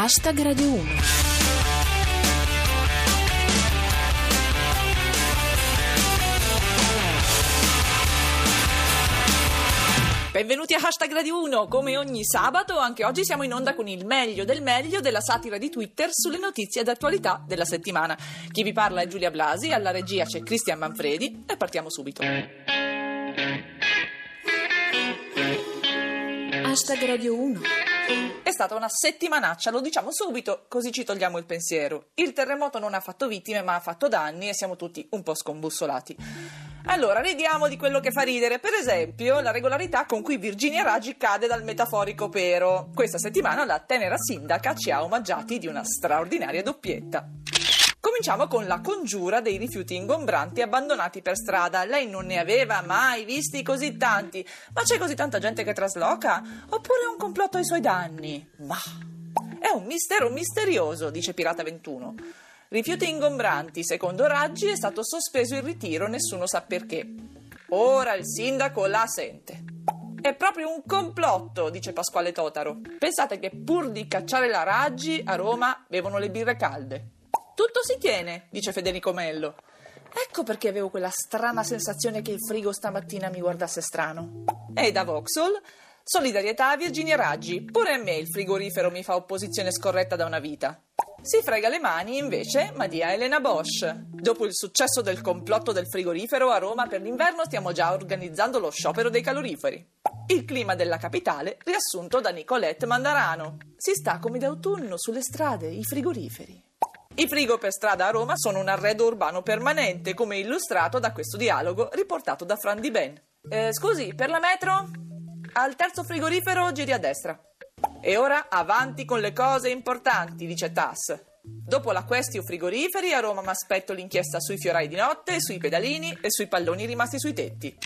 Hashtag Radio 1. Benvenuti a Hashtag Radio 1, come ogni sabato, anche oggi siamo in onda con il meglio del meglio della satira di Twitter sulle notizie d'attualità della settimana. Chi vi parla è Giulia Blasi, alla regia c'è Cristian Manfredi e partiamo subito. Hashtag Radio 1. È stata una settimanaccia, lo diciamo subito, così ci togliamo il pensiero. Il terremoto non ha fatto vittime, ma ha fatto danni e siamo tutti un po' scombussolati. Allora, ridiamo di quello che fa ridere. Per esempio, la regolarità con cui Virginia Raggi cade dal metaforico pero. Questa settimana la tenera sindaca ci ha omaggiati di una straordinaria doppietta. Cominciamo con la congiura dei rifiuti ingombranti abbandonati per strada. Lei non ne aveva mai visti così tanti. Ma c'è così tanta gente che trasloca? Oppure è un complotto ai suoi danni? Ma è un mistero misterioso, dice Pirata 21. Rifiuti ingombranti, secondo Raggi è stato sospeso il ritiro, nessuno sa perché. Ora il sindaco la sente. È proprio un complotto, dice Pasquale Totaro. Pensate che pur di cacciare la Raggi, a Roma bevono le birre calde. Tutto si tiene, dice Federico Mello. Ecco perché avevo quella strana sensazione che il frigo stamattina mi guardasse strano. E da Vauxhall, solidarietà a Virginia Raggi. Pure a me il frigorifero mi fa opposizione scorretta da una vita. Si frega le mani invece Madia Elena Bosch. Dopo il successo del complotto del frigorifero a Roma per l'inverno stiamo già organizzando lo sciopero dei caloriferi. Il clima della capitale riassunto da Nicolette Mandarano. Si sta come d'autunno sulle strade, i frigoriferi. I frigo per strada a Roma sono un arredo urbano permanente, come illustrato da questo dialogo riportato da Fran Di Ben. Eh, scusi, per la metro? Al terzo frigorifero giri a destra. E ora avanti con le cose importanti, dice Tass. Dopo la questio frigoriferi, a Roma mi aspetto l'inchiesta sui fiorai di notte, sui pedalini e sui palloni rimasti sui tetti.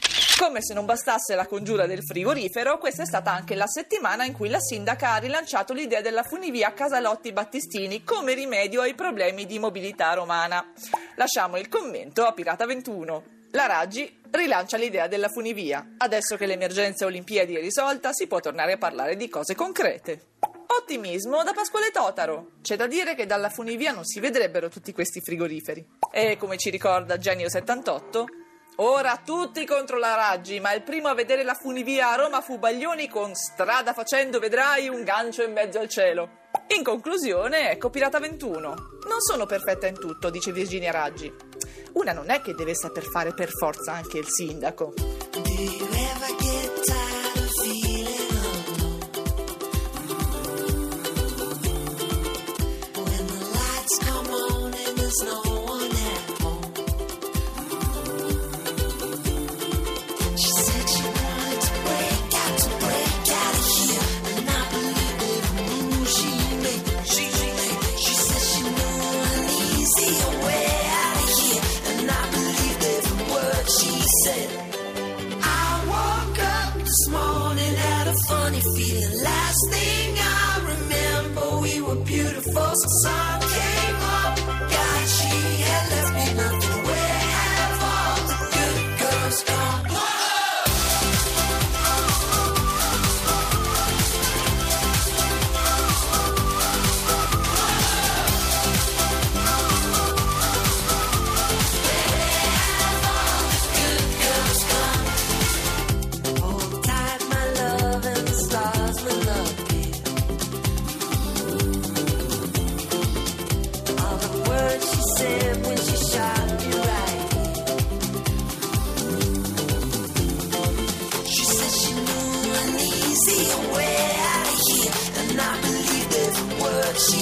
Come se non bastasse la congiura del frigorifero, questa è stata anche la settimana in cui la sindaca ha rilanciato l'idea della funivia Casalotti Battistini come rimedio ai problemi di mobilità romana. Lasciamo il commento a Pirata 21. La Raggi rilancia l'idea della funivia. Adesso che l'emergenza Olimpiadi è risolta, si può tornare a parlare di cose concrete. Ottimismo da Pasquale Totaro. C'è da dire che dalla funivia non si vedrebbero tutti questi frigoriferi. E come ci ricorda Genio 78, ora tutti contro la Raggi, ma il primo a vedere la funivia a Roma fu Baglioni con strada facendo vedrai un gancio in mezzo al cielo. In conclusione, ecco Pirata 21. Non sono perfetta in tutto, dice Virginia Raggi. Una non è che deve saper fare per forza anche il sindaco. first sun came.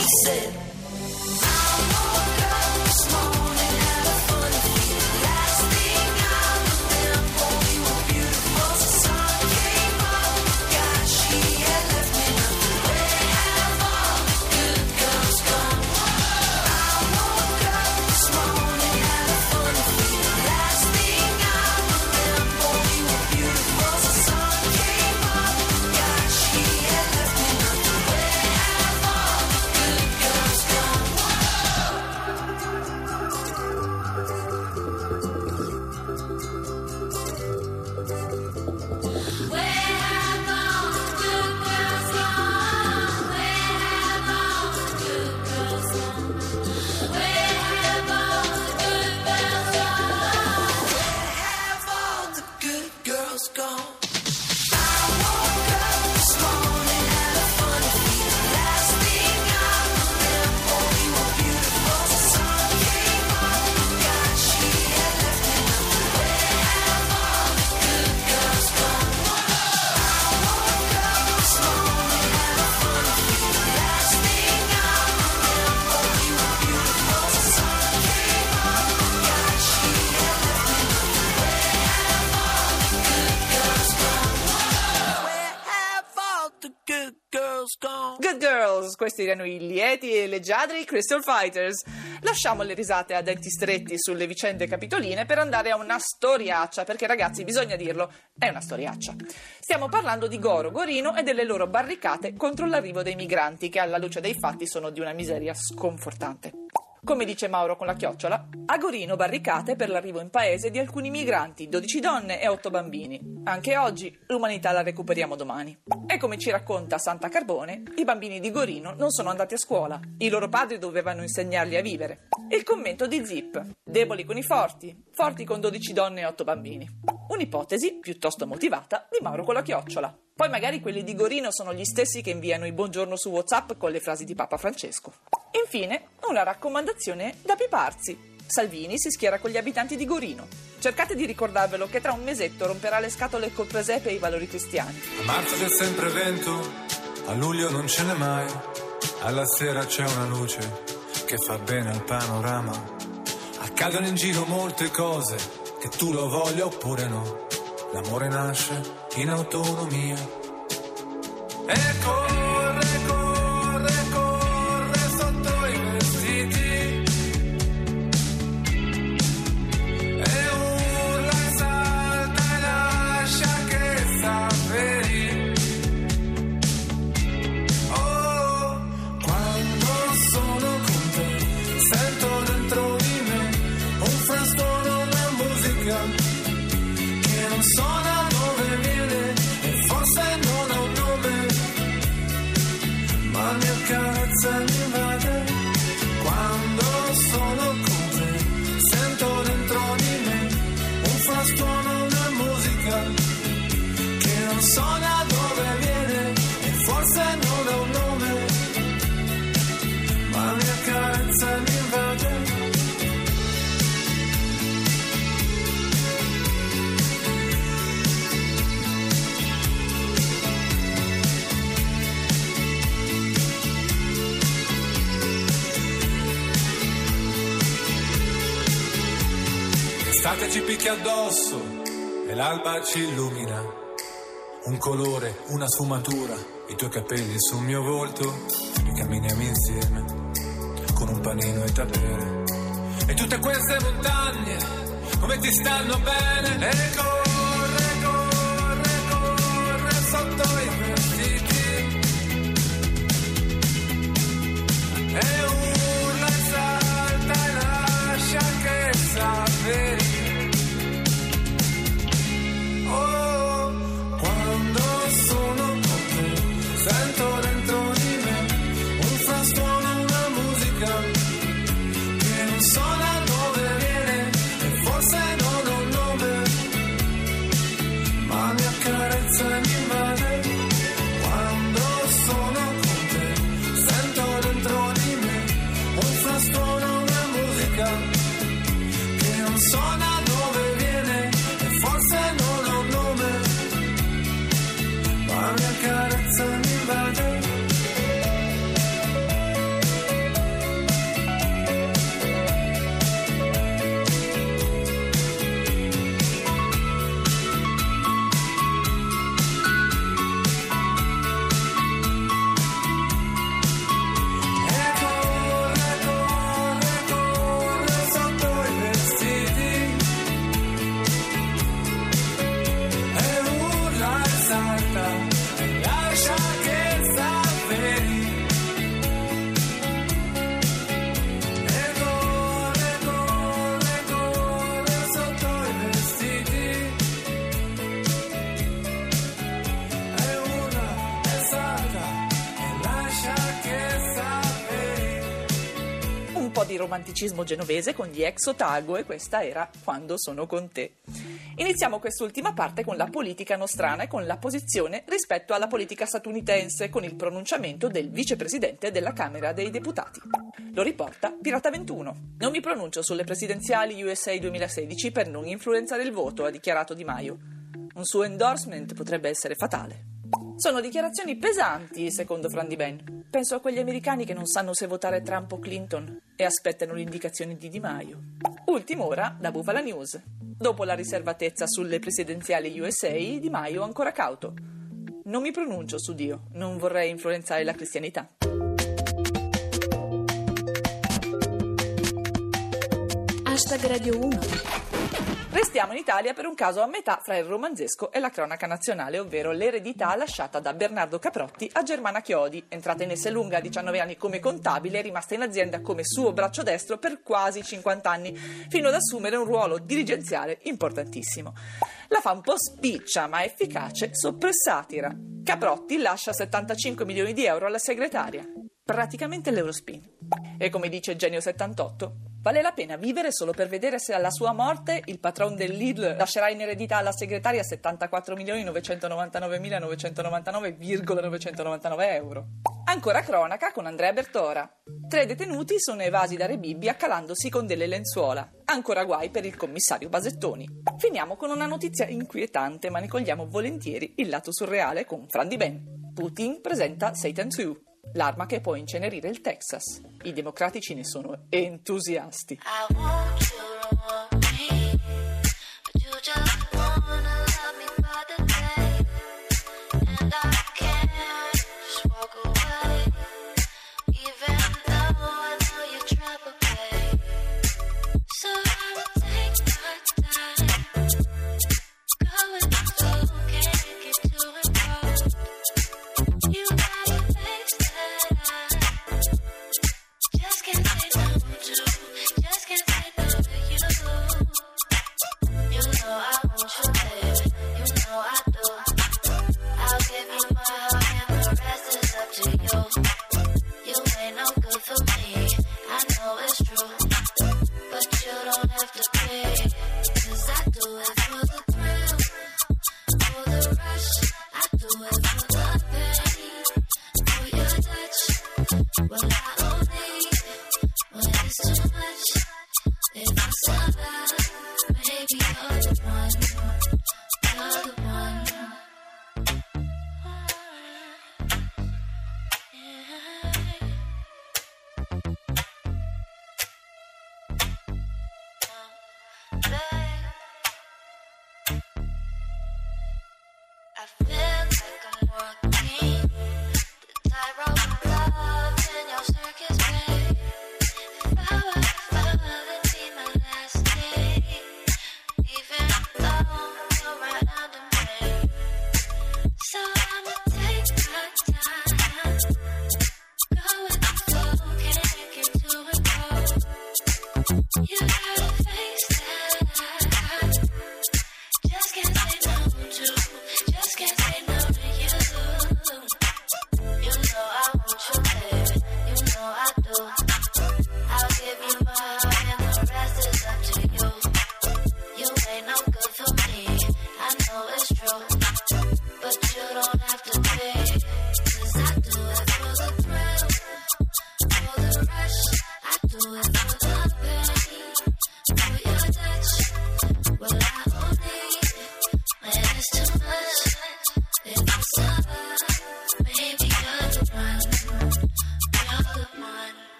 said. Girls gone. Good Girls, questi erano i lieti e leggiadri Crystal Fighters. Lasciamo le risate a denti stretti sulle vicende capitoline per andare a una storiaccia, perché ragazzi bisogna dirlo, è una storiaccia. Stiamo parlando di Goro, Gorino e delle loro barricate contro l'arrivo dei migranti, che alla luce dei fatti sono di una miseria sconfortante. Come dice Mauro con la chiocciola, a Gorino barricate per l'arrivo in paese di alcuni migranti, 12 donne e 8 bambini. Anche oggi l'umanità la recuperiamo domani. E come ci racconta Santa Carbone, i bambini di Gorino non sono andati a scuola, i loro padri dovevano insegnarli a vivere. Il commento di Zip, deboli con i forti, forti con 12 donne e 8 bambini. Un'ipotesi, piuttosto motivata, di Mauro con la chiocciola. Poi magari quelli di Gorino sono gli stessi che inviano i buongiorno su WhatsApp con le frasi di Papa Francesco. Infine, una raccomandazione da piparsi. Salvini si schiera con gli abitanti di Gorino. Cercate di ricordarvelo che tra un mesetto romperà le scatole col presepe e i valori cristiani. A marzo c'è sempre vento, a luglio non ce n'è mai. Alla sera c'è una luce che fa bene al panorama. Accadono in giro molte cose, che tu lo voglia oppure no. L'amore nasce in autonomia. E so da dove viene e forse non ha un nome, ma mi accarezza mi invade. L'estate ci picchia addosso e l'alba ci illumina. Un colore, una sfumatura, i tuoi capelli sul mio volto e camminiamo insieme con un panino e tapere. E tutte queste montagne, come ti stanno bene? E una musica po' di romanticismo genovese con gli ex Otago e questa era Quando sono con te. Iniziamo quest'ultima parte con la politica nostrana e con la posizione rispetto alla politica statunitense con il pronunciamento del vicepresidente della Camera dei Deputati. Lo riporta Pirata 21. Non mi pronuncio sulle presidenziali USA 2016 per non influenzare il voto, ha dichiarato Di Maio. Un suo endorsement potrebbe essere fatale. Sono dichiarazioni pesanti, secondo Fran Di Ben. Penso a quegli americani che non sanno se votare Trump o Clinton e aspettano le indicazioni di Di Maio. Ultima ora da Bufala News. Dopo la riservatezza sulle presidenziali USA, Di Maio ancora cauto. Non mi pronuncio su Dio, non vorrei influenzare la cristianità. Hashtag Radio 1. Restiamo in Italia per un caso a metà fra il romanzesco e la cronaca nazionale, ovvero l'eredità lasciata da Bernardo Caprotti a Germana Chiodi, entrata in Esselunga a 19 anni come contabile e rimasta in azienda come suo braccio destro per quasi 50 anni, fino ad assumere un ruolo dirigenziale importantissimo. La fa un po' spiccia ma efficace soppressatira. Caprotti lascia 75 milioni di euro alla segretaria, praticamente l'Eurospin. E come dice Genio 78, vale la pena vivere solo per vedere se alla sua morte il patron del Lidl lascerà in eredità alla segretaria 74 milioni 999.999,999 euro. Ancora cronaca con Andrea Bertora. Tre detenuti sono evasi da Rebibbia calandosi con delle lenzuola. Ancora guai per il commissario Basettoni. Finiamo con una notizia inquietante, ma ne cogliamo volentieri il lato surreale con Fran Di Ben. Putin presenta Satan 2, l'arma che può incenerire il Texas. I democratici ne sono entusiasti. Maybe you're the one.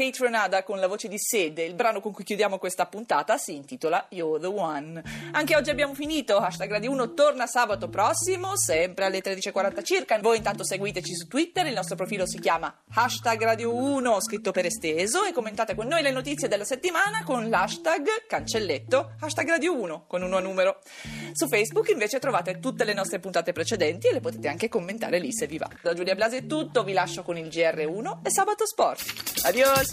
Kate Renada con la voce di Sede. Il brano con cui chiudiamo questa puntata si intitola You're the One. Anche oggi abbiamo finito. Hashtag Radio 1 torna sabato prossimo, sempre alle 13.40 circa. Voi intanto seguiteci su Twitter. Il nostro profilo si chiama Hashtag Radio 1, scritto per esteso. E commentate con noi le notizie della settimana con l'hashtag cancelletto hashtag Radio 1 con un nuovo numero. Su Facebook invece trovate tutte le nostre puntate precedenti e le potete anche commentare lì se vi va. Da Giulia Blasi è tutto. Vi lascio con il GR1 e Sabato Sport. Adiós.